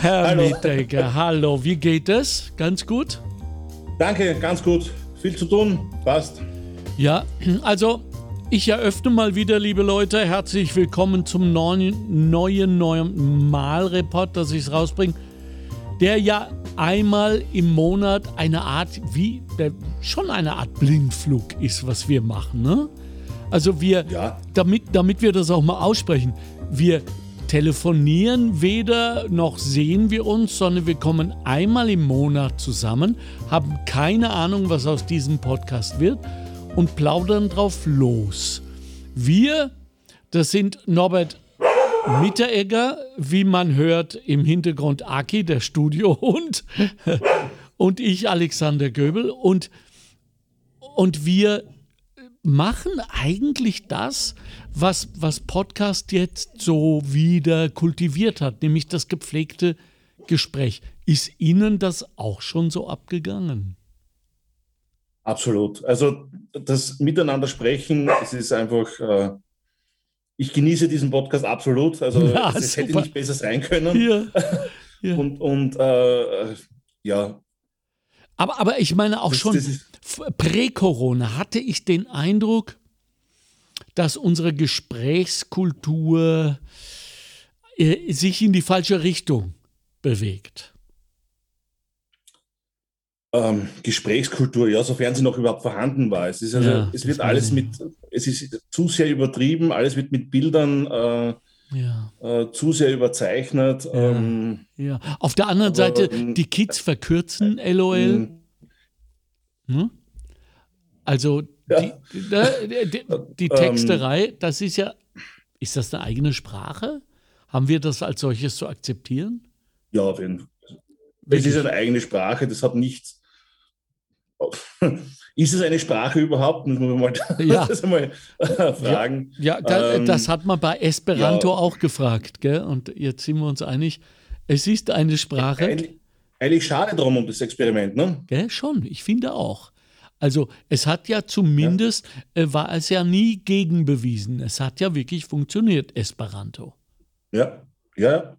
Herr hallo. Mittecker, hallo, wie geht es? Ganz gut? Danke, ganz gut. Viel zu tun, passt. Ja, also ich eröffne mal wieder, liebe Leute, herzlich willkommen zum neuen, neuen, neuen Malreport, dass ich es rausbringe, der ja einmal im Monat eine Art, wie, der, schon eine Art Blindflug ist, was wir machen, ne? Also wir, ja. damit, damit wir das auch mal aussprechen, wir telefonieren weder noch sehen wir uns, sondern wir kommen einmal im Monat zusammen, haben keine Ahnung, was aus diesem Podcast wird und plaudern drauf los. Wir, das sind Norbert Mitteregger, wie man hört im Hintergrund Aki, der Studiohund, und ich, Alexander Göbel. Und, und wir machen eigentlich das, was, was Podcast jetzt so wieder kultiviert hat, nämlich das gepflegte Gespräch. Ist Ihnen das auch schon so abgegangen? Absolut. Also das Miteinander sprechen, es ist einfach, äh, ich genieße diesen Podcast absolut. Also ja, es hätte nicht besser sein können. Ja, ja. Und, und äh, ja. Aber, aber ich meine auch das, schon, prä-Corona hatte ich den Eindruck, dass unsere Gesprächskultur äh, sich in die falsche Richtung bewegt. Ähm, Gesprächskultur, ja, sofern sie noch überhaupt vorhanden war. Es, ist also, ja, es wird alles mit, es ist zu sehr übertrieben, alles wird mit Bildern äh, ja. äh, zu sehr überzeichnet. Ja. Ähm, ja. Auf der anderen aber, Seite, ähm, die Kids verkürzen LOL. Ähm, hm? Also die, die, die, die ähm. Texterei, das ist ja, ist das eine eigene Sprache? Haben wir das als solches zu akzeptieren? Ja, auf jeden Fall. Es ist eine eigene Sprache, das hat nichts. Ist es eine Sprache überhaupt? Muss man mal ja. das mal fragen. Ja, ja da, ähm, das hat man bei Esperanto ja. auch gefragt, gell? Und jetzt sind wir uns einig, es ist eine Sprache. Eigentlich, eigentlich schade drum um das Experiment, ne? Gell? Schon, ich finde auch. Also es hat ja zumindest, ja. Äh, war es ja nie gegenbewiesen. Es hat ja wirklich funktioniert, Esperanto. Ja, ja.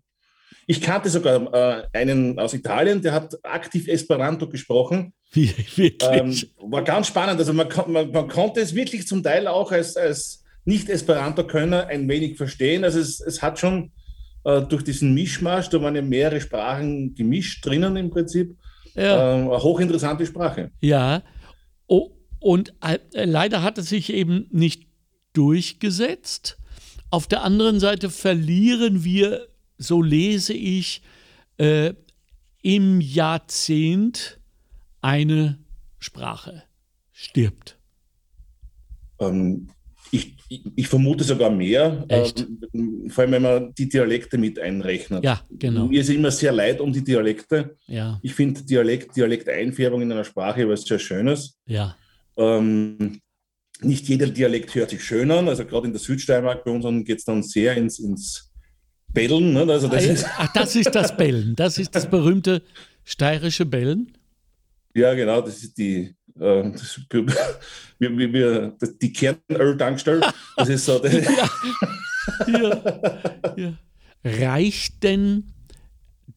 Ich kannte sogar äh, einen aus Italien, der hat aktiv Esperanto gesprochen. Ähm, war ganz spannend. Also man, man, man, konnte es wirklich zum Teil auch als, als Nicht-Esperanto-Könner ein wenig verstehen. Also es, es hat schon äh, durch diesen Mischmasch, da waren ja mehrere Sprachen gemischt drinnen im Prinzip, ja. äh, eine hochinteressante Sprache. Ja, Oh, und äh, leider hat es sich eben nicht durchgesetzt. Auf der anderen Seite verlieren wir, so lese ich, äh, im Jahrzehnt eine Sprache. Stirbt. Ähm, ich, ich, vermute sogar mehr, äh, vor allem wenn man die Dialekte mit einrechnet. Ja, genau. Mir ist immer sehr leid um die Dialekte. Ja. Ich finde Dialekt, Dialekteinfärbung in einer Sprache was sehr Schönes. Ja. Ähm, nicht jeder Dialekt hört sich schön an. Also gerade in der Südsteiermark bei uns geht es dann sehr ins, ins Bellen. Ne? Also das, ah, ist Ach, das ist das Bellen. Das ist das berühmte steirische Bellen. Ja, genau. Das ist die äh, das, wir, wir, wir, das, die Kernöl-Tankstelle, das ist so. Das ja. Ja. Ja. Reicht denn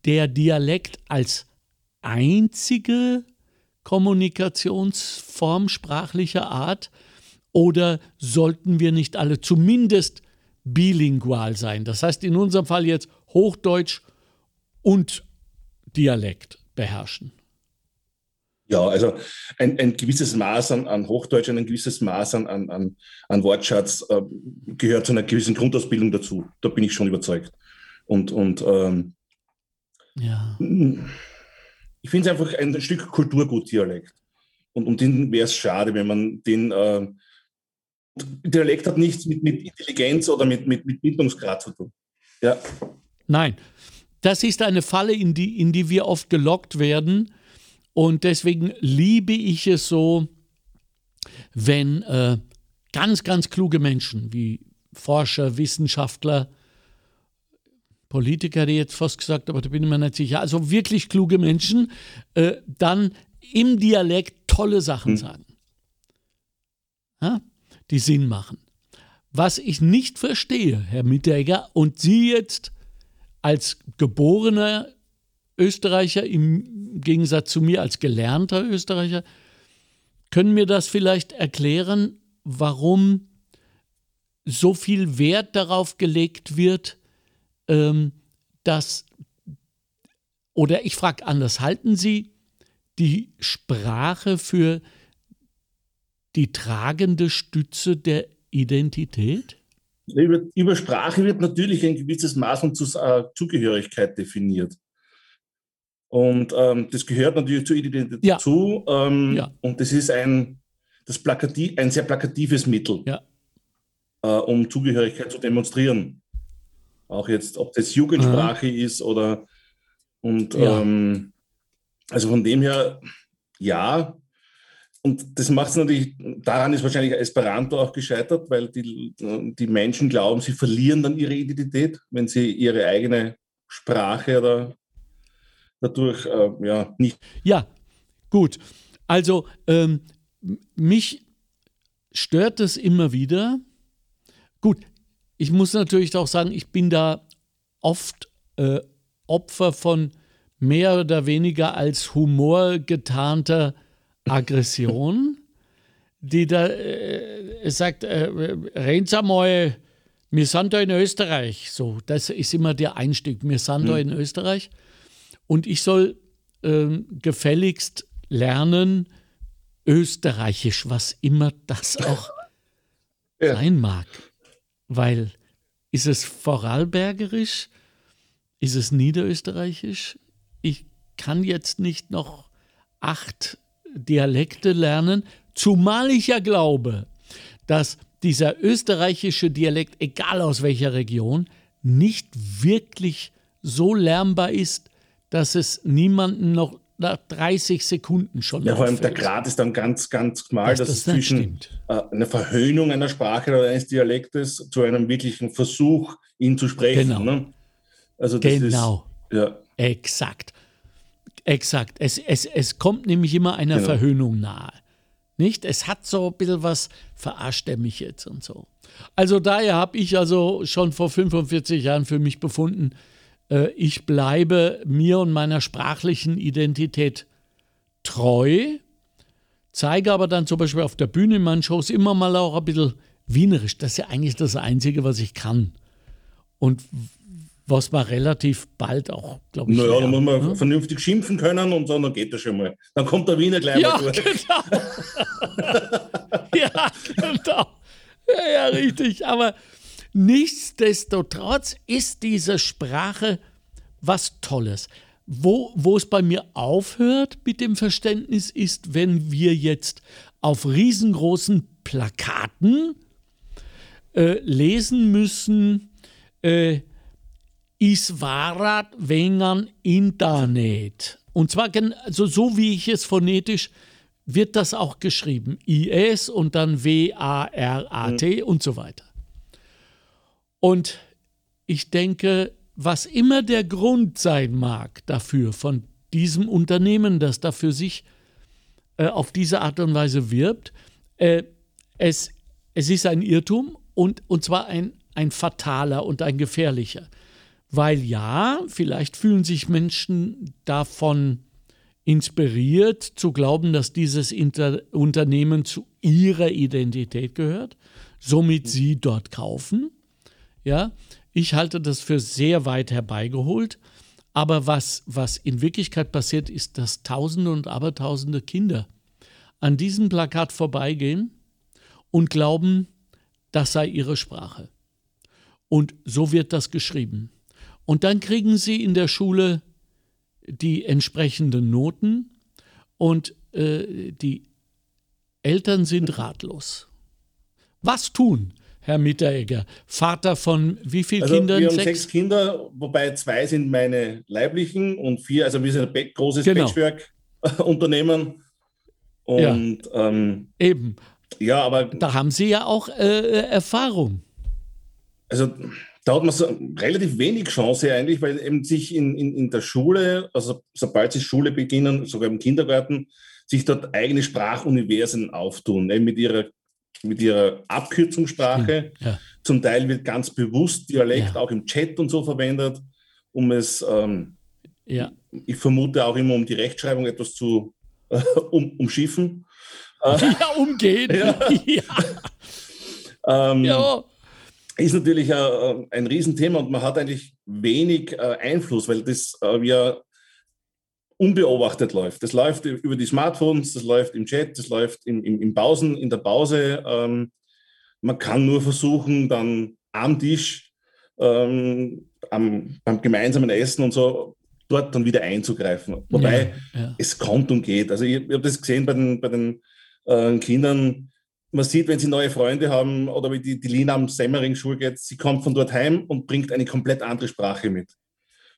der Dialekt als einzige Kommunikationsform sprachlicher Art oder sollten wir nicht alle zumindest bilingual sein? Das heißt in unserem Fall jetzt Hochdeutsch und Dialekt beherrschen. Ja, also ein, ein gewisses Maß an, an Hochdeutsch, ein gewisses Maß an, an, an Wortschatz äh, gehört zu einer gewissen Grundausbildung dazu. Da bin ich schon überzeugt. Und, und ähm, ja. ich finde es einfach ein Stück Kulturgut Dialekt. Und um den wäre es schade, wenn man den äh, Dialekt hat nichts mit, mit Intelligenz oder mit, mit, mit Bildungsgrad zu tun. Ja. Nein, das ist eine Falle, in die, in die wir oft gelockt werden und deswegen liebe ich es so, wenn äh, ganz, ganz kluge Menschen wie Forscher, Wissenschaftler, Politiker, die jetzt fast gesagt, aber da bin ich mir nicht sicher, also wirklich kluge Menschen, äh, dann im Dialekt tolle Sachen hm. sagen, ja, die Sinn machen. Was ich nicht verstehe, Herr Mitteregger, und Sie jetzt als geborener Österreicher im Gegensatz zu mir als gelernter Österreicher können mir das vielleicht erklären, warum so viel Wert darauf gelegt wird, ähm, dass, oder ich frage anders, halten Sie die Sprache für die tragende Stütze der Identität? Über, über Sprache wird natürlich ein gewisses Maß von äh, Zugehörigkeit definiert. Und ähm, das gehört natürlich zur Identität ja. dazu. Ähm, ja. Und das ist ein, das Plakativ, ein sehr plakatives Mittel, ja. äh, um Zugehörigkeit zu demonstrieren. Auch jetzt, ob das Jugendsprache mhm. ist oder und ähm, also von dem her, ja. Und das macht es natürlich, daran ist wahrscheinlich Esperanto auch gescheitert, weil die, die Menschen glauben, sie verlieren dann ihre Identität, wenn sie ihre eigene Sprache oder dadurch äh, ja nicht. Ja, gut. Also ähm, mich stört es immer wieder. Gut, ich muss natürlich auch sagen, ich bin da oft äh, Opfer von mehr oder weniger als Humor getarnter Aggression, die da äh, sagt, äh, reden Sie mal, wir sind da in Österreich. So, das ist immer der Einstieg. Wir sind hm. da in Österreich. Und ich soll ähm, gefälligst lernen, Österreichisch, was immer das auch ja. sein mag. Weil ist es Vorarlbergerisch? Ist es Niederösterreichisch? Ich kann jetzt nicht noch acht Dialekte lernen, zumal ich ja glaube, dass dieser österreichische Dialekt, egal aus welcher Region, nicht wirklich so lernbar ist, dass es niemanden noch nach 30 Sekunden schon Ja, vor allem der Grad ist dann ganz, ganz schmal, dass, dass es zwischen äh, einer Verhöhnung einer Sprache oder eines Dialektes zu einem wirklichen Versuch, ihn zu sprechen. Genau. Ne? Also genau. Ist, ja. Exakt. Exakt. Es, es, es kommt nämlich immer einer genau. Verhöhnung nahe. Nicht? Es hat so ein bisschen was, verarscht er mich jetzt und so. Also daher habe ich also schon vor 45 Jahren für mich befunden, äh, ich bleibe mir und meiner sprachlichen Identität treu, zeige aber dann zum Beispiel auf der Bühne in meinen Shows immer mal auch ein bisschen wienerisch. Das ist ja eigentlich das Einzige, was ich kann. Und was man relativ bald auch, glaube ich. Naja, dann muss man ne? vernünftig schimpfen können und so, dann geht das schon mal. Dann kommt der Wiener gleich ja, mal durch. Genau. ja, genau. Ja, ja, richtig. Aber Nichtsdestotrotz ist diese Sprache was Tolles. Wo, wo es bei mir aufhört mit dem Verständnis ist, wenn wir jetzt auf riesengroßen Plakaten äh, lesen müssen, äh, Isvarat Wengan Internet. Und zwar also so, wie ich es phonetisch wird das auch geschrieben. IS und dann W-A-R-A-T mhm. und so weiter. Und ich denke, was immer der Grund sein mag dafür, von diesem Unternehmen, das da für sich äh, auf diese Art und Weise wirbt, äh, es, es ist ein Irrtum und, und zwar ein, ein fataler und ein gefährlicher. Weil ja, vielleicht fühlen sich Menschen davon inspiriert zu glauben, dass dieses Inter Unternehmen zu ihrer Identität gehört, somit sie dort kaufen. Ja, ich halte das für sehr weit herbeigeholt. Aber was, was in Wirklichkeit passiert, ist, dass Tausende und Abertausende Kinder an diesem Plakat vorbeigehen und glauben, das sei ihre Sprache. Und so wird das geschrieben. Und dann kriegen sie in der Schule die entsprechenden Noten und äh, die Eltern sind ratlos. Was tun? Herr Mitteregger, Vater von wie vielen also Kindern? Wir haben sechs? sechs? Kinder, wobei zwei sind meine leiblichen und vier, also wir sind ein großes genau. Patchwork-Unternehmen. Und ja. Ähm, eben. Ja, aber. Da haben Sie ja auch äh, Erfahrung. Also da hat man so relativ wenig Chance eigentlich, weil eben sich in, in, in der Schule, also sobald sie Schule beginnen, sogar im Kindergarten, sich dort eigene Sprachuniversen auftun, eben mit ihrer mit ihrer Abkürzungssprache. Ja. Zum Teil wird ganz bewusst Dialekt ja. auch im Chat und so verwendet, um es ähm, Ja. Ich vermute auch immer, um die Rechtschreibung etwas zu äh, um, umschiffen. Äh, ja, umgehen. Ja. ja. Ähm, ja. Ist natürlich äh, ein Riesenthema und man hat eigentlich wenig äh, Einfluss, weil das äh, ja unbeobachtet läuft. Das läuft über die Smartphones, das läuft im Chat, das läuft im, im, im Pausen, in der Pause. Ähm, man kann nur versuchen, dann am Tisch, ähm, am, beim gemeinsamen Essen und so, dort dann wieder einzugreifen. Wobei ja, ja. es kommt und geht. Also ich, ich habe das gesehen bei den, bei den äh, Kindern. Man sieht, wenn sie neue Freunde haben oder wie die, die Lina am Semmering-Schul geht, sie kommt von dort heim und bringt eine komplett andere Sprache mit.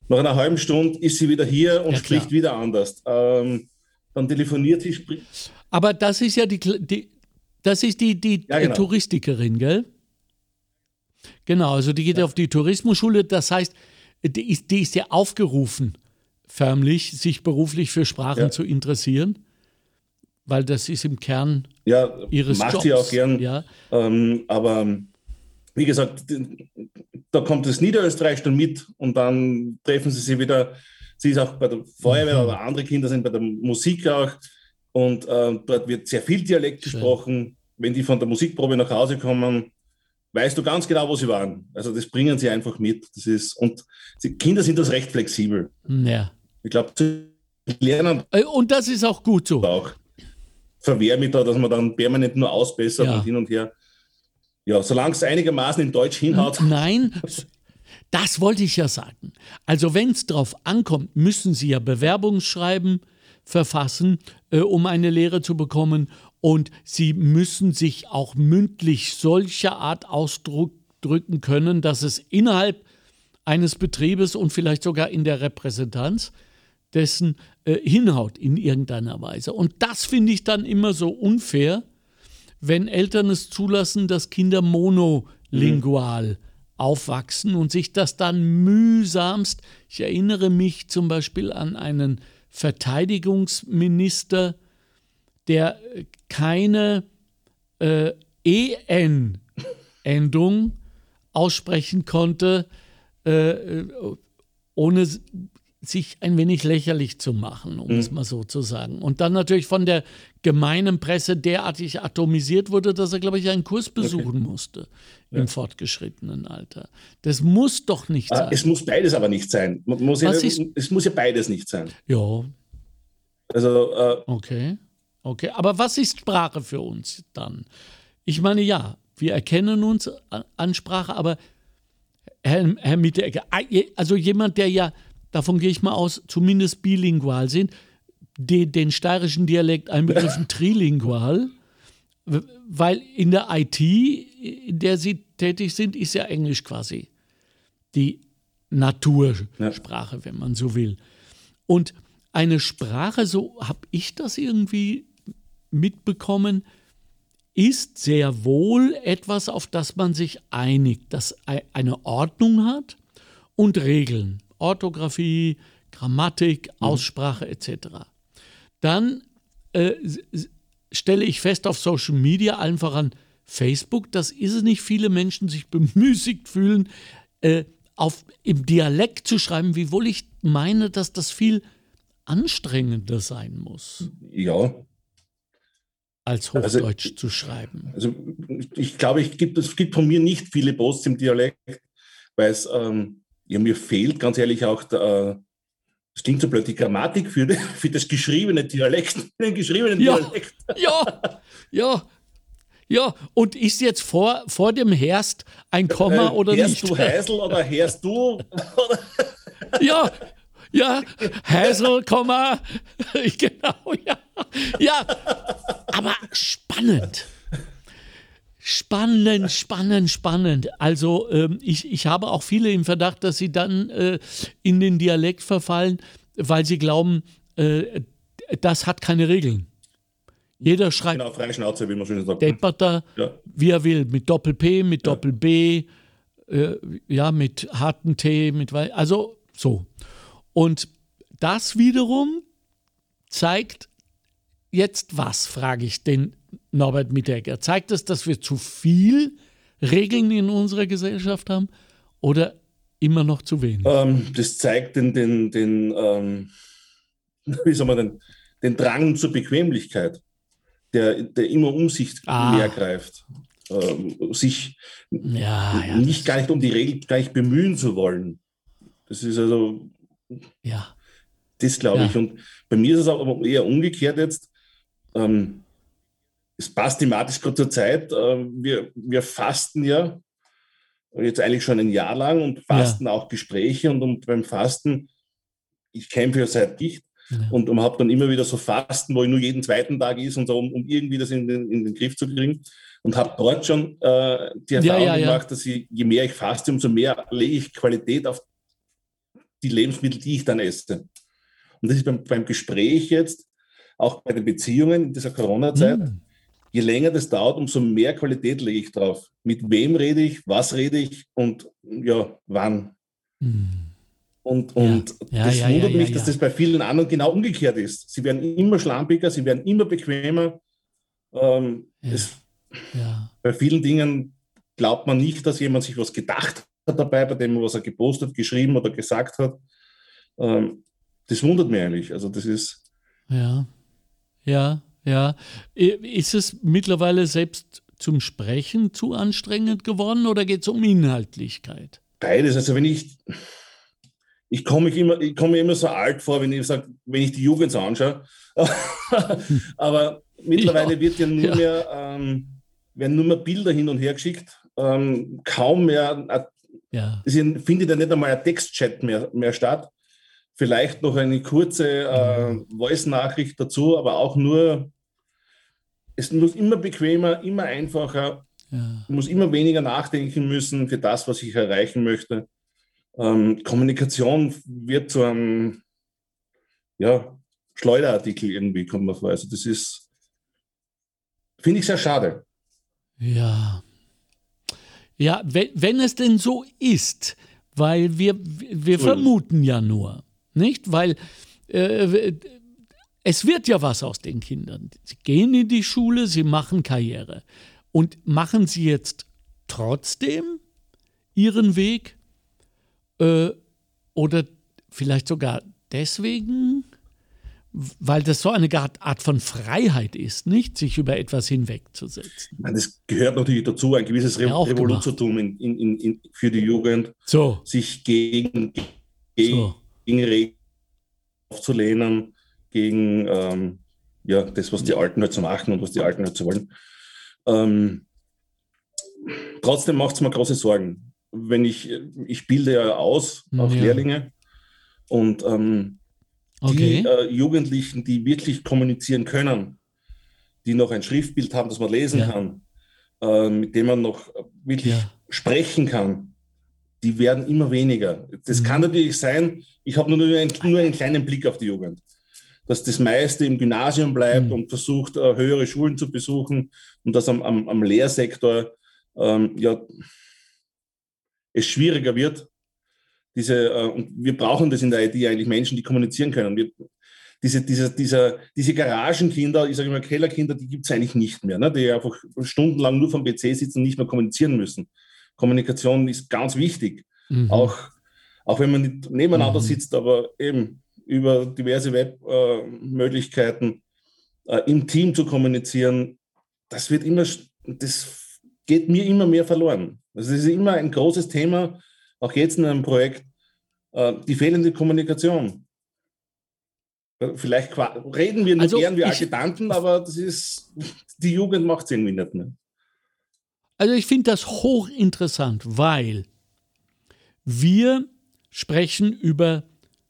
Nach einer halben Stunde ist sie wieder hier und ja, spricht wieder anders. Ähm, dann telefoniert sie, spricht. Aber das ist ja die, die das ist die, die ja, genau. Touristikerin, gell? Genau, also die geht ja. auf die Tourismusschule. Das heißt, die ist, die ist ja aufgerufen, förmlich, sich beruflich für Sprachen zu interessieren, weil das ist im Kern ja, ihres macht Jobs. sie auch gern. Ja. Ähm, aber wie gesagt, da kommt das Niederösterreich dann mit und dann treffen sie sich wieder. Sie ist auch bei der Feuerwehr, mhm. aber andere Kinder sind bei der Musik auch. Und äh, dort wird sehr viel Dialekt Schön. gesprochen. Wenn die von der Musikprobe nach Hause kommen, weißt du ganz genau, wo sie waren. Also das bringen sie einfach mit. Das ist, und die Kinder sind das recht flexibel. Ja. Ich glaube, sie lernen. Äh, und das ist auch gut so. Auch verwehr mich da, dass man dann permanent nur ausbessert ja. und hin und her. Ja, solange es einigermaßen in Deutsch hinhaut. Nein, das wollte ich ja sagen. Also wenn es darauf ankommt, müssen Sie ja Bewerbungsschreiben verfassen, äh, um eine Lehre zu bekommen. Und Sie müssen sich auch mündlich solcher Art ausdrücken können, dass es innerhalb eines Betriebes und vielleicht sogar in der Repräsentanz dessen äh, hinhaut in irgendeiner Weise. Und das finde ich dann immer so unfair, wenn Eltern es zulassen, dass Kinder monolingual mhm. aufwachsen und sich das dann mühsamst, ich erinnere mich zum Beispiel an einen Verteidigungsminister, der keine äh, EN-Endung aussprechen konnte, äh, ohne sich ein wenig lächerlich zu machen, um mhm. es mal so zu sagen. Und dann natürlich von der gemeinen Presse derartig atomisiert wurde, dass er, glaube ich, einen Kurs besuchen okay. musste im ja. fortgeschrittenen Alter. Das muss doch nicht ah, sein. Es muss beides aber nicht sein. Muss ja, es muss ja beides nicht sein. Ja. Also. Äh, okay. Okay. Aber was ist Sprache für uns dann? Ich meine, ja, wir erkennen uns an Sprache, aber Herr, Herr Mitteregger, also jemand, der ja davon gehe ich mal aus, zumindest bilingual sind, den, den steirischen Dialekt einbegriffen trilingual, weil in der IT, in der sie tätig sind, ist ja Englisch quasi die Natursprache, ja. wenn man so will. Und eine Sprache, so habe ich das irgendwie mitbekommen, ist sehr wohl etwas, auf das man sich einigt, das eine Ordnung hat und Regeln. Orthographie, Grammatik, mhm. Aussprache etc. Dann äh, stelle ich fest auf Social Media, allen voran Facebook, dass es nicht viele Menschen sich bemüßigt fühlen, äh, auf, im Dialekt zu schreiben, wiewohl ich meine, dass das viel anstrengender sein muss. Ja. Als also Hochdeutsch also, zu schreiben. Also ich glaube, ich gibt, es gibt von mir nicht viele Posts im Dialekt, weil es ähm, ja, mir fehlt ganz ehrlich auch, der, das klingt so blöd, die Grammatik für, für das geschriebene Dialekt, den geschriebenen ja, Dialekt. Ja, ja, ja. Und ist jetzt vor, vor dem Herst ein Komma äh, oder nicht? Hörst du Heisel oder hörst du? ja, ja, Heisel, Komma, genau, ja. Ja, aber spannend. Spannend, spannend, spannend. Also ähm, ich, ich habe auch viele im Verdacht, dass sie dann äh, in den Dialekt verfallen, weil sie glauben, äh, das hat keine Regeln. Jeder schreibt. Genau, freie Schnauze, wie man schön sagt. Depperter, ja. wie er will, mit Doppel-P, mit ja. Doppel-B, äh, ja, mit harten T, mit also so. Und das wiederum zeigt jetzt was, frage ich den Norbert Mittegger? Zeigt es, dass wir zu viel Regeln in unserer Gesellschaft haben? Oder immer noch zu wenig. Ähm, das zeigt den, den, den ähm, wie soll man denn, den Drang zur Bequemlichkeit, der, der immer um sich ah. mehr greift. Ähm, sich ja, ja, nicht gar nicht um die Regel gar nicht bemühen zu wollen. Das ist also ja. das glaube ich. Und bei mir ist es auch eher umgekehrt jetzt. Ähm, es passt thematisch gerade zur Zeit. Äh, wir, wir fasten ja jetzt eigentlich schon ein Jahr lang und fasten ja. auch Gespräche und, und beim Fasten, ich kämpfe ja seit dicht ja. und, und habe dann immer wieder so Fasten, wo ich nur jeden zweiten Tag ist und so, um, um irgendwie das in den, in den Griff zu kriegen und habe dort schon äh, die Erfahrung ja, gemacht, dass ich, je mehr ich faste, umso mehr lege ich Qualität auf die Lebensmittel, die ich dann esse. Und das ist beim, beim Gespräch jetzt, auch bei den Beziehungen in dieser Corona-Zeit, mm je länger das dauert, umso mehr Qualität lege ich drauf. Mit wem rede ich, was rede ich und ja, wann. Hm. Und, und ja. Ja, das ja, wundert mich, dass das bei vielen anderen genau umgekehrt ist. Sie werden immer schlampiger, sie werden immer bequemer. Ähm, es, bei vielen Dingen glaubt man nicht, dass jemand sich was gedacht hat dabei, bei dem, was er gepostet, geschrieben oder gesagt hat. Ähm, das wundert mich eigentlich. Also das ist. Ja, ja, ja. Ist es mittlerweile selbst zum Sprechen zu anstrengend geworden oder geht es um Inhaltlichkeit? Beides. Also wenn ich, ich komme immer, ich komme mir immer so alt vor, wenn ich sage, wenn ich die Jugend so anschaue. Aber mittlerweile ja, wird ja nur ja. mehr, ähm, werden nur mehr Bilder hin und her geschickt. Ähm, kaum mehr, äh, ja. es findet ja nicht einmal ein Textchat mehr, mehr statt. Vielleicht noch eine kurze äh, mhm. Voice-Nachricht dazu, aber auch nur es muss immer bequemer, immer einfacher, ja. muss immer weniger nachdenken müssen für das, was ich erreichen möchte. Ähm, Kommunikation wird zu einem ja, Schleuderartikel irgendwie, kommt man vor. Also das ist, finde ich sehr schade. Ja. Ja, wenn, wenn es denn so ist, weil wir, wir vermuten ja nur, nicht? Weil äh, es wird ja was aus den Kindern. Sie gehen in die Schule, sie machen Karriere. Und machen sie jetzt trotzdem ihren Weg? Äh, oder vielleicht sogar deswegen, weil das so eine Art von Freiheit ist, nicht sich über etwas hinwegzusetzen. Das gehört natürlich dazu, ein gewisses Re Revolutiontum in, in, in, für die Jugend, so. sich gegen, gegen, so. gegen Regeln aufzulehnen, gegen ähm, ja, das, was die Alten halt so machen und was die Alten halt so wollen. Ähm, trotzdem macht es mir große Sorgen. Wenn ich, ich bilde ja aus, auch ja. Lehrlinge, und ähm, okay. die äh, Jugendlichen, die wirklich kommunizieren können, die noch ein Schriftbild haben, das man lesen ja. kann, äh, mit dem man noch wirklich ja. sprechen kann, die werden immer weniger. Das mhm. kann natürlich sein, ich habe nur, nur, nur einen kleinen Blick auf die Jugend dass das meiste im Gymnasium bleibt mhm. und versucht, äh, höhere Schulen zu besuchen und dass am, am, am Lehrsektor ähm, ja, es schwieriger wird. Diese, äh, und wir brauchen das in der IT eigentlich, Menschen, die kommunizieren können. Wir, diese, diese, diese, diese Garagenkinder, ich sage immer Kellerkinder, die gibt es eigentlich nicht mehr, ne? die einfach stundenlang nur vom PC sitzen und nicht mehr kommunizieren müssen. Kommunikation ist ganz wichtig. Mhm. Auch, auch wenn man nicht nebeneinander mhm. sitzt, aber eben über diverse Webmöglichkeiten äh, im Team zu kommunizieren, das wird immer, das geht mir immer mehr verloren. Also es ist immer ein großes Thema, auch jetzt in einem Projekt, äh, die fehlende Kommunikation. Äh, vielleicht reden wir nicht also gern wie Adjutanten, aber das ist, die Jugend macht es irgendwie nicht mehr. Also ich finde das hochinteressant, weil wir sprechen über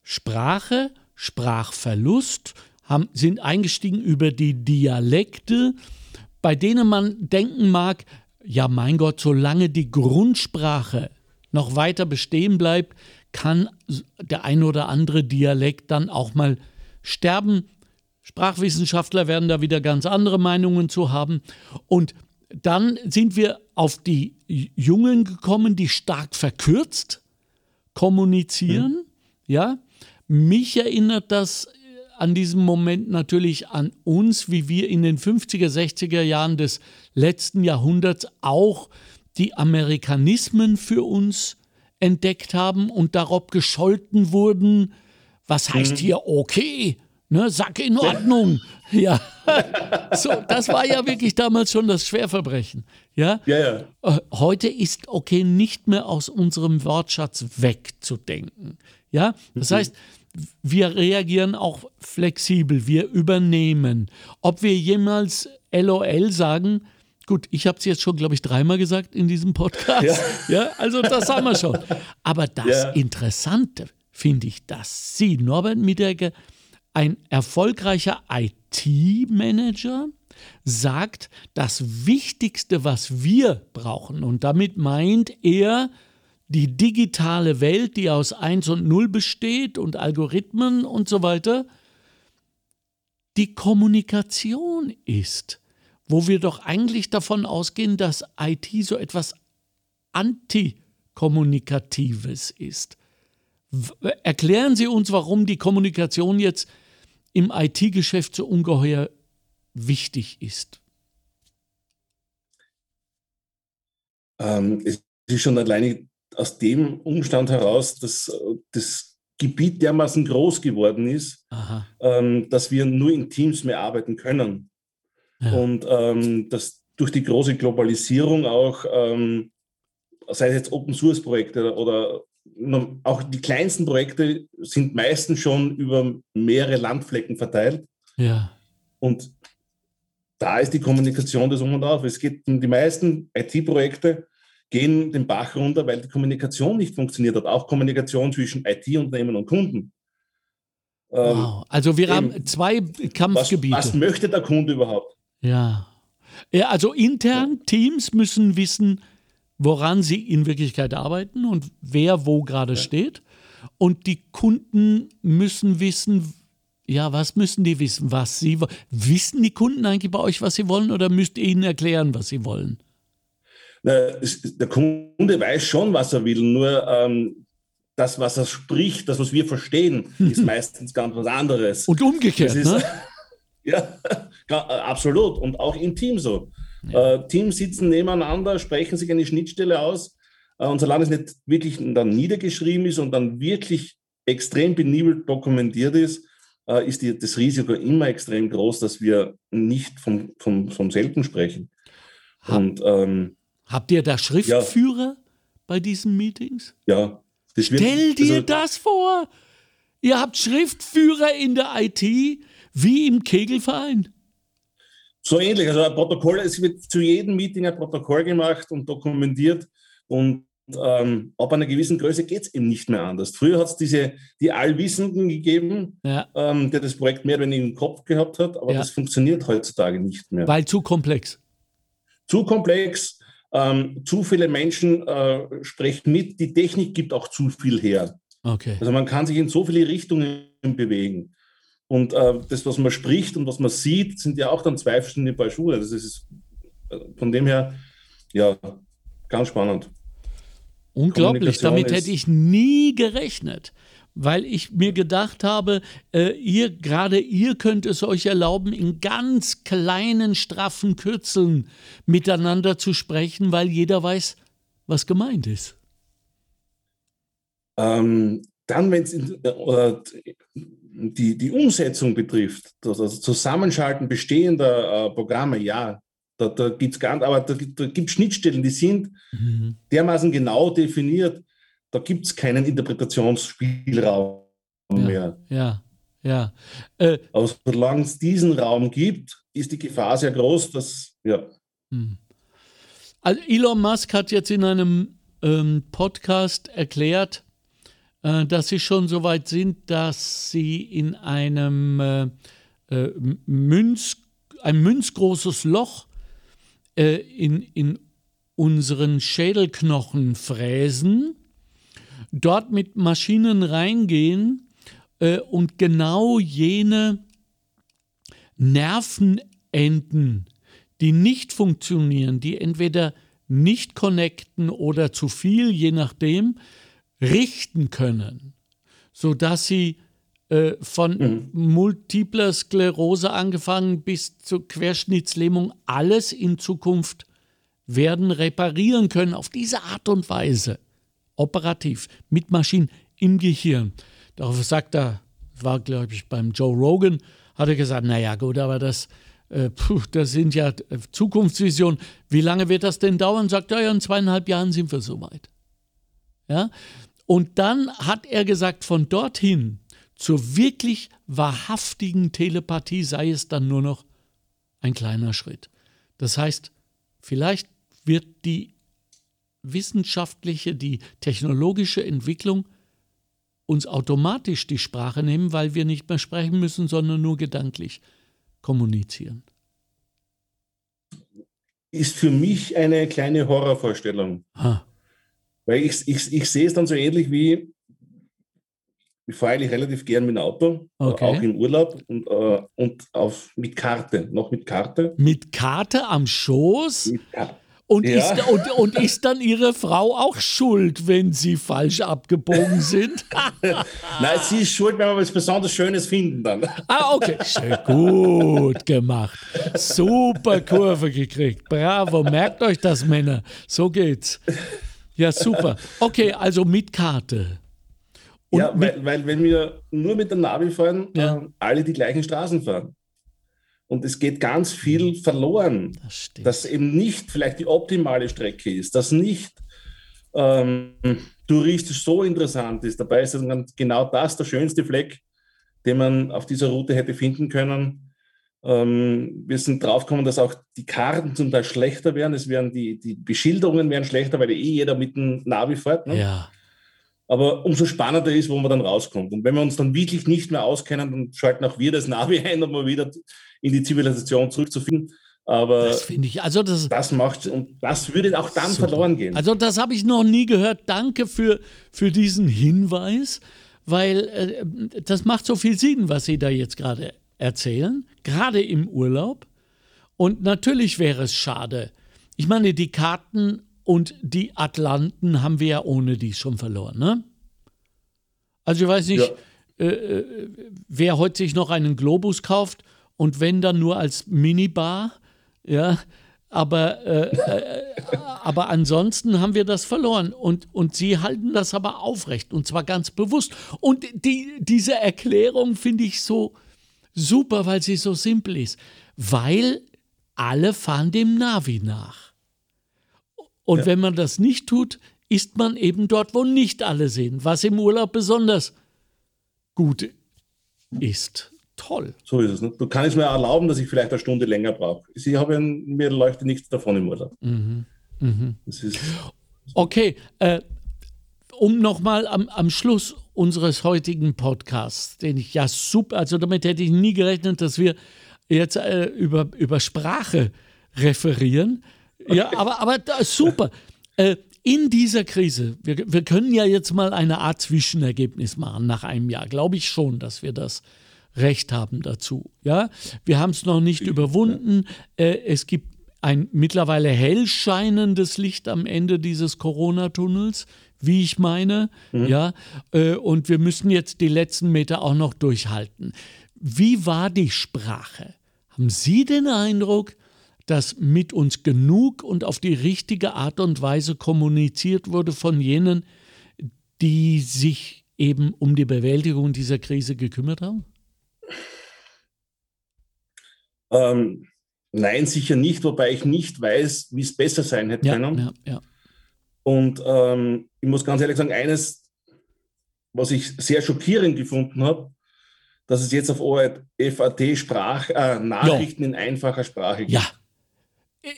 Sprache, Sprachverlust, haben, sind eingestiegen über die Dialekte, bei denen man denken mag, ja mein Gott, solange die Grundsprache noch weiter bestehen bleibt, kann der ein oder andere Dialekt dann auch mal sterben. Sprachwissenschaftler werden da wieder ganz andere Meinungen zu haben. Und dann sind wir auf die Jungen gekommen, die stark verkürzt kommunizieren. Mhm. Ja, mich erinnert das äh, an diesem Moment natürlich an uns, wie wir in den 50er, 60er Jahren des letzten Jahrhunderts auch die Amerikanismen für uns entdeckt haben und darauf gescholten wurden. Was heißt mhm. hier okay? Ne, Sack in Ordnung. Ja. so, das war ja wirklich damals schon das Schwerverbrechen. Ja? Ja, ja. Äh, heute ist okay nicht mehr aus unserem Wortschatz wegzudenken. Ja, das mhm. heißt, wir reagieren auch flexibel, wir übernehmen. Ob wir jemals LOL sagen, gut, ich habe es jetzt schon, glaube ich, dreimal gesagt in diesem Podcast. Ja. ja also das haben wir schon. Aber das ja. Interessante finde ich, dass Sie, Norbert Miedecke, ein erfolgreicher IT-Manager, sagt, das Wichtigste, was wir brauchen, und damit meint er die digitale Welt, die aus 1 und 0 besteht und Algorithmen und so weiter, die Kommunikation ist, wo wir doch eigentlich davon ausgehen, dass IT so etwas Antikommunikatives ist. Erklären Sie uns, warum die Kommunikation jetzt im IT-Geschäft so ungeheuer wichtig ist. Ähm, es ist schon alleine aus dem Umstand heraus, dass das Gebiet dermaßen groß geworden ist, ähm, dass wir nur in Teams mehr arbeiten können. Ja. Und ähm, dass durch die große Globalisierung auch, ähm, sei es jetzt Open Source Projekte oder auch die kleinsten Projekte sind meistens schon über mehrere Landflecken verteilt. Ja. Und da ist die Kommunikation das Um und Auf. Es geht die meisten IT-Projekte gehen den Bach runter, weil die Kommunikation nicht funktioniert hat. Auch Kommunikation zwischen IT-Unternehmen und Kunden. Ähm, wow. Also wir haben zwei Kampfgebiete. Was, was, möchte der Kunde überhaupt? Ja. ja also intern, ja. Teams müssen wissen, woran sie in Wirklichkeit arbeiten und wer wo gerade ja. steht. Und die Kunden müssen wissen, ja, was müssen die wissen, was sie? Wissen die Kunden eigentlich bei euch, was sie wollen oder müsst ihr ihnen erklären, was sie wollen? Der Kunde weiß schon, was er will, nur ähm, das, was er spricht, das, was wir verstehen, ist meistens ganz was anderes. Und umgekehrt, ist, ne? ja, absolut. Und auch im Team so. Ja. Äh, Teams sitzen nebeneinander, sprechen sich eine Schnittstelle aus. Äh, und solange es nicht wirklich dann niedergeschrieben ist und dann wirklich extrem benibelt dokumentiert ist, äh, ist die, das Risiko immer extrem groß, dass wir nicht vom, vom, vom selben sprechen. Und ähm, Habt ihr da Schriftführer ja. bei diesen Meetings? Ja. Das wird, Stell dir also, das vor. Ihr habt Schriftführer in der IT wie im Kegelverein. So ähnlich. Also ein Protokoll, es wird zu jedem Meeting ein Protokoll gemacht und dokumentiert. Und ähm, ab einer gewissen Größe geht es eben nicht mehr anders. Früher hat es diese die Allwissenden gegeben, ja. ähm, der das Projekt mehr oder weniger im Kopf gehabt hat, aber ja. das funktioniert heutzutage nicht mehr. Weil zu komplex. Zu komplex. Ähm, zu viele Menschen äh, sprechen mit. Die Technik gibt auch zu viel her. Okay. Also man kann sich in so viele Richtungen bewegen. Und äh, das, was man spricht und was man sieht, sind ja auch dann zwei verschiedene Paar Schuhe. Das ist äh, von dem her, ja, ganz spannend. Unglaublich, damit hätte ich nie gerechnet weil ich mir gedacht habe, äh, ihr, gerade ihr könnt es euch erlauben, in ganz kleinen, straffen Kürzeln miteinander zu sprechen, weil jeder weiß, was gemeint ist. Ähm, dann, wenn es äh, die, die Umsetzung betrifft, das, das Zusammenschalten bestehender äh, Programme, ja, da, da gibt es gar aber da, da gibt Schnittstellen, die sind mhm. dermaßen genau definiert, da gibt es keinen Interpretationsspielraum ja, mehr. Ja, ja. Äh, Aber solange es diesen Raum gibt, ist die Gefahr sehr groß, dass, ja. Hm. Also Elon Musk hat jetzt in einem ähm, Podcast erklärt, äh, dass sie schon so weit sind, dass sie in einem äh, äh Münz, ein münzgroßes Loch äh, in, in unseren Schädelknochen fräsen dort mit Maschinen reingehen äh, und genau jene Nervenenden, die nicht funktionieren, die entweder nicht connecten oder zu viel, je nachdem, richten können, sodass sie äh, von mhm. multipler Sklerose angefangen bis zur Querschnittslähmung alles in Zukunft werden reparieren können auf diese Art und Weise. Operativ mit Maschinen im Gehirn. Darauf sagt er, war glaube ich beim Joe Rogan, hat er gesagt, naja gut, aber das, äh, puh, das sind ja äh, Zukunftsvisionen. Wie lange wird das denn dauern? Sagt er, ja, in zweieinhalb Jahren sind wir soweit. Ja? Und dann hat er gesagt, von dorthin zur wirklich wahrhaftigen Telepathie sei es dann nur noch ein kleiner Schritt. Das heißt, vielleicht wird die wissenschaftliche, die technologische Entwicklung uns automatisch die Sprache nehmen, weil wir nicht mehr sprechen müssen, sondern nur gedanklich kommunizieren. Ist für mich eine kleine Horrorvorstellung. Ha. Weil ich, ich, ich sehe es dann so ähnlich wie, ich fahre eigentlich relativ gern mit dem Auto, äh, okay. auch im Urlaub und, äh, und auf, mit Karte, noch mit Karte. Mit Karte am Schoß? Mit Karte. Und, ja. ist, und, und ist dann Ihre Frau auch schuld, wenn Sie falsch abgebogen sind? Nein, sie ist schuld, wenn wir was besonders Schönes finden dann. Ah, okay. Schön, gut gemacht. Super Kurve gekriegt. Bravo. Merkt euch das, Männer. So geht's. Ja, super. Okay, also mit Karte. Und ja, weil, weil wenn wir nur mit der Navi fahren, ja. äh, alle die gleichen Straßen fahren. Und es geht ganz viel mhm. verloren, das dass eben nicht vielleicht die optimale Strecke ist, dass nicht ähm, touristisch so interessant ist. Dabei ist genau das der schönste Fleck, den man auf dieser Route hätte finden können. Ähm, wir sind draufgekommen, dass auch die Karten zum Teil schlechter werden. Es werden die, die Beschilderungen werden schlechter, weil eh jeder mit dem Navi fährt. Ne? Ja. Aber umso spannender ist, wo man dann rauskommt. Und wenn wir uns dann wirklich nicht mehr auskennen, dann schalten auch wir das Navi ein, um mal wieder in die Zivilisation zurückzufinden. Aber das finde ich, also das, das macht und das würde auch dann super. verloren gehen. Also das habe ich noch nie gehört. Danke für, für diesen Hinweis, weil äh, das macht so viel Sinn, was Sie da jetzt gerade erzählen, gerade im Urlaub. Und natürlich wäre es schade. Ich meine, die Karten und die Atlanten haben wir ja ohne die schon verloren, ne? Also ich weiß nicht, ja. äh, äh wer heute sich noch einen Globus kauft und wenn dann nur als Minibar, ja, aber, äh, äh, aber ansonsten haben wir das verloren und, und sie halten das aber aufrecht und zwar ganz bewusst. Und die, diese Erklärung finde ich so super, weil sie so simpel ist, weil alle fahren dem Navi nach. Und ja. wenn man das nicht tut, ist man eben dort, wo nicht alle sind, was im Urlaub besonders gut ist toll. So ist es. Ne? Du kannst mir erlauben, dass ich vielleicht eine Stunde länger brauche. Ich habe mir leuchtet nichts davon im Urlaub. Mhm. Mhm. okay, äh, um nochmal am, am Schluss unseres heutigen Podcasts, den ich ja super, also damit hätte ich nie gerechnet, dass wir jetzt äh, über, über Sprache referieren. Okay. Ja, aber, aber super. Äh, in dieser Krise, wir, wir können ja jetzt mal eine Art Zwischenergebnis machen nach einem Jahr. Glaube ich schon, dass wir das Recht haben dazu. Ja, wir haben es noch nicht überwunden. Äh, es gibt ein mittlerweile hell scheinendes Licht am Ende dieses Corona-Tunnels, wie ich meine. Mhm. Ja, äh, und wir müssen jetzt die letzten Meter auch noch durchhalten. Wie war die Sprache? Haben Sie den Eindruck, dass mit uns genug und auf die richtige Art und Weise kommuniziert wurde von jenen, die sich eben um die Bewältigung dieser Krise gekümmert haben? Ähm, nein, sicher nicht, wobei ich nicht weiß, wie es besser sein hätte ja, können. Ja, ja. Und ähm, ich muss ganz ehrlich sagen, eines, was ich sehr schockierend gefunden habe, dass es jetzt auf ORF.at Sprach, äh, Nachrichten in einfacher Sprache gibt. Ja,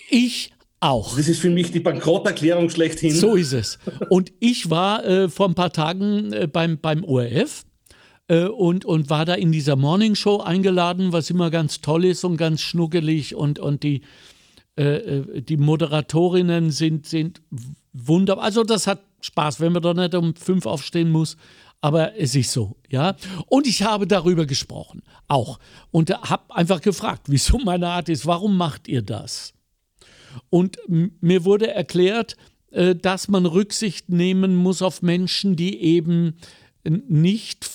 ich auch. Das ist für mich die Bankrotterklärung schlechthin. So ist es. Und ich war äh, vor ein paar Tagen äh, beim, beim ORF äh, und, und war da in dieser Morning Show eingeladen, was immer ganz toll ist und ganz schnuckelig und, und die, äh, äh, die Moderatorinnen sind, sind wunderbar. Also das hat Spaß, wenn man doch nicht um fünf aufstehen muss. Aber es ist so, ja. Und ich habe darüber gesprochen, auch. Und habe einfach gefragt, wieso meine Art ist, warum macht ihr das? Und mir wurde erklärt, äh, dass man Rücksicht nehmen muss auf Menschen, die eben nicht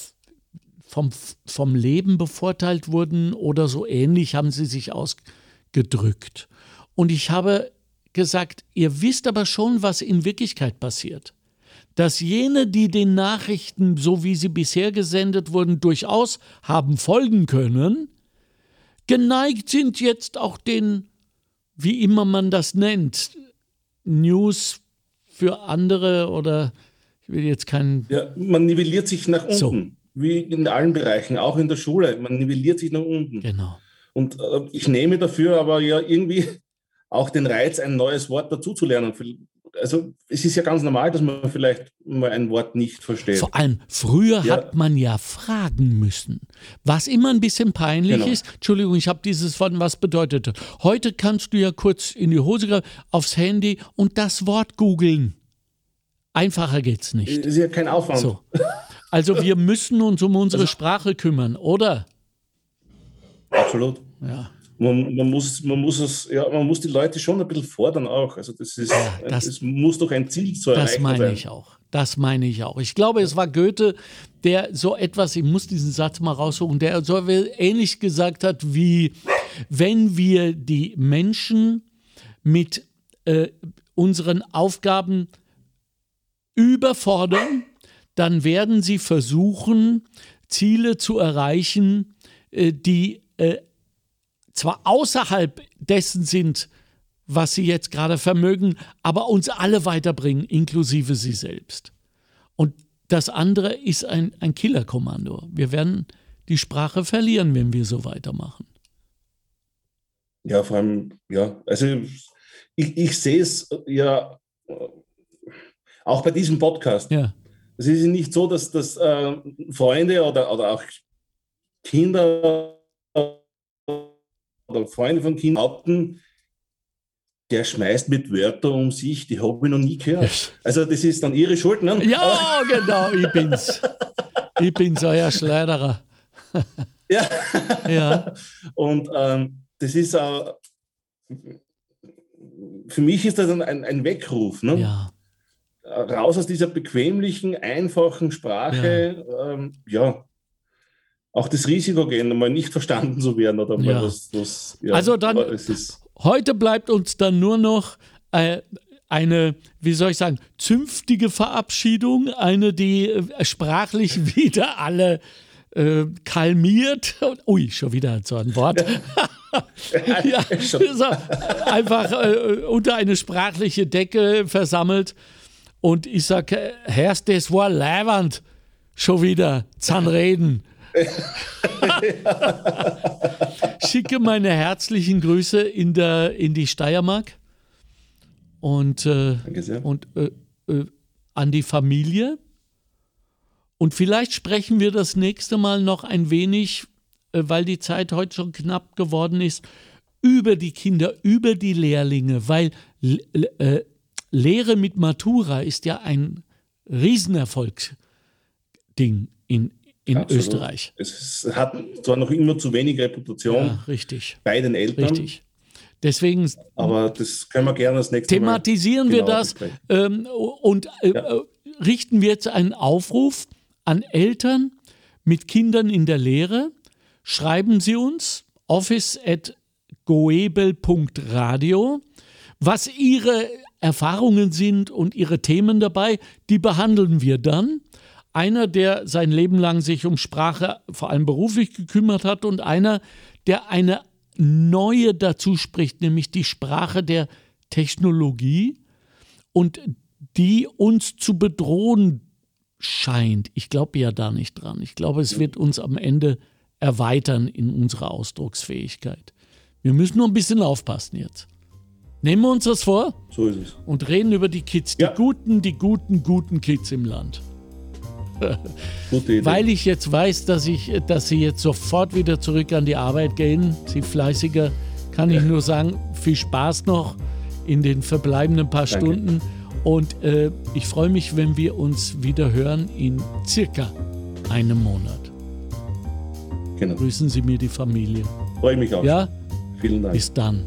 vom, vom Leben bevorteilt wurden oder so ähnlich haben sie sich ausgedrückt. Und ich habe gesagt, ihr wisst aber schon, was in Wirklichkeit passiert. dass jene, die den Nachrichten, so wie sie bisher gesendet wurden, durchaus haben folgen können, geneigt sind jetzt auch den, wie immer man das nennt, News für andere oder ich will jetzt keinen. Ja, man nivelliert sich nach unten, so. Wie in allen Bereichen, auch in der Schule. Man nivelliert sich nach unten. Genau. Und äh, ich nehme dafür aber ja irgendwie auch den Reiz, ein neues Wort dazuzulernen. Also es ist ja ganz normal, dass man vielleicht mal ein Wort nicht versteht. Vor allem, früher ja. hat man ja fragen müssen. Was immer ein bisschen peinlich genau. ist, Entschuldigung, ich habe dieses Wort, was bedeutet das? Heute kannst du ja kurz in die Hose greifen, aufs Handy und das Wort googeln. Einfacher geht's nicht. Ist ja kein Aufwand. So. Also wir müssen uns um unsere also, Sprache kümmern, oder? Absolut. Ja man, man, muss, man, muss es, ja, man muss die Leute schon ein bisschen fordern auch. Also das ist, ja, das, es muss doch ein Ziel zu erreichen Das meine sein. ich auch. Das meine ich auch. Ich glaube, es war Goethe, der so etwas, ich muss diesen Satz mal raussuchen, der so ähnlich gesagt hat, wie wenn wir die Menschen mit äh, unseren Aufgaben überfordern, dann werden sie versuchen, Ziele zu erreichen, äh, die äh, zwar außerhalb dessen sind, was sie jetzt gerade vermögen, aber uns alle weiterbringen, inklusive sie selbst. Und das andere ist ein, ein Killerkommando. Wir werden die Sprache verlieren, wenn wir so weitermachen. Ja, vor allem, ja, also ich, ich sehe es ja auch bei diesem Podcast. Ja. Es ist nicht so, dass, dass äh, Freunde oder, oder auch Kinder oder Freunde von Kindern haupten, der schmeißt mit Wörtern um sich, die habe ich noch nie gehört. Also das ist dann ihre Schuld, ne? Ja, genau, ich bin's. Ich bin's, euer Schleiderer. ja. ja. Und ähm, das ist auch, für mich ist das ein, ein Weckruf, ne? Ja. Raus aus dieser bequemlichen, einfachen Sprache, ja. Ähm, ja auch das Risiko gehen, mal nicht verstanden zu werden oder mal ja. was, was ja, also dann, heute bleibt uns dann nur noch äh, eine, wie soll ich sagen, zünftige Verabschiedung, eine, die äh, sprachlich wieder alle äh, kalmiert. Ui, schon wieder so ein Wort. ja, so, einfach äh, unter eine sprachliche Decke versammelt. Und ich sage, Herrst, das war leiwand. Schon wieder Zahnreden. Schicke meine herzlichen Grüße in, der, in die Steiermark und, äh, und äh, äh, an die Familie. Und vielleicht sprechen wir das nächste Mal noch ein wenig, äh, weil die Zeit heute schon knapp geworden ist, über die Kinder, über die Lehrlinge, weil äh, Lehre mit Matura ist ja ein Riesenerfolgsding in, in Absolut. Österreich. Es hat zwar noch immer zu wenig Reputation ja, richtig. bei den Eltern. Richtig. Deswegen. Aber das können wir gerne das nächste thematisieren Mal. Thematisieren wir das ähm, und äh, ja. Äh, richten wir jetzt einen Aufruf an Eltern mit Kindern in der Lehre. Schreiben Sie uns office at goebel.radio, was Ihre Erfahrungen sind und Ihre Themen dabei, die behandeln wir dann einer, der sein Leben lang sich um Sprache vor allem beruflich gekümmert hat und einer, der eine neue dazu spricht, nämlich die Sprache der Technologie und die uns zu bedrohen scheint. Ich glaube ja da nicht dran. Ich glaube, es wird uns am Ende erweitern in unserer Ausdrucksfähigkeit. Wir müssen nur ein bisschen aufpassen jetzt. Nehmen wir uns das vor? So ist es. Und reden über die Kids, die ja. guten, die guten, guten Kids im Land. Weil ich jetzt weiß, dass, ich, dass Sie jetzt sofort wieder zurück an die Arbeit gehen, Sie fleißiger, kann ich nur sagen, viel Spaß noch in den verbleibenden paar Danke. Stunden. Und äh, ich freue mich, wenn wir uns wieder hören in circa einem Monat. Genau. Grüßen Sie mir die Familie. Freue mich auch. Ja? Vielen Dank. Bis dann.